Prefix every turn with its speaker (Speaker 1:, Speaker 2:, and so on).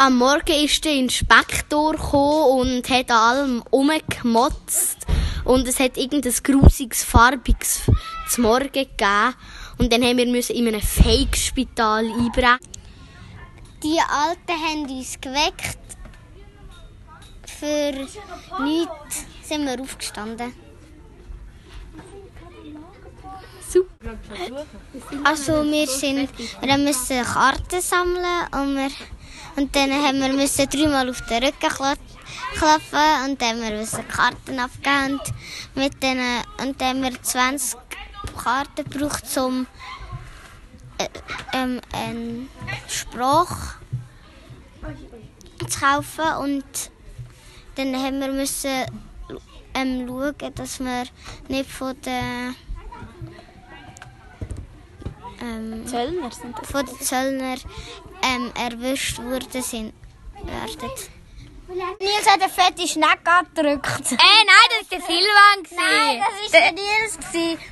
Speaker 1: am Morgen ist der Inspektor gekommen und hat an allem rumgemotzt. Und es hat irgendein grusiges, farbiges zum Morgen gegeben. Und dann haben wir müssen in einem Fake-Spital einbrechen.
Speaker 2: Die Alten haben uns geweckt. Für nichts sind wir aufgestanden.
Speaker 1: Super.
Speaker 2: Also wir sind, wir müssen Karten sammeln und, wir, und dann haben wir dreimal auf den Rücken klopfen und dann haben wir müssen Karten abgeben. Und, mit denen, und dann haben wir 20 Karten gebraucht, um äh, ähm, einen Spruch zu kaufen. Und dann haben wir müssen ähm, schauen, dass wir nicht von den ähm,
Speaker 3: Zöllner sind das.
Speaker 2: von den Zöllner ähm, erwischt worden sind. Werden.
Speaker 3: Nils hat eine fette Schnecke angedrückt.
Speaker 1: Ey, nein, das war der Silvan.
Speaker 3: Nein, das war der Nils.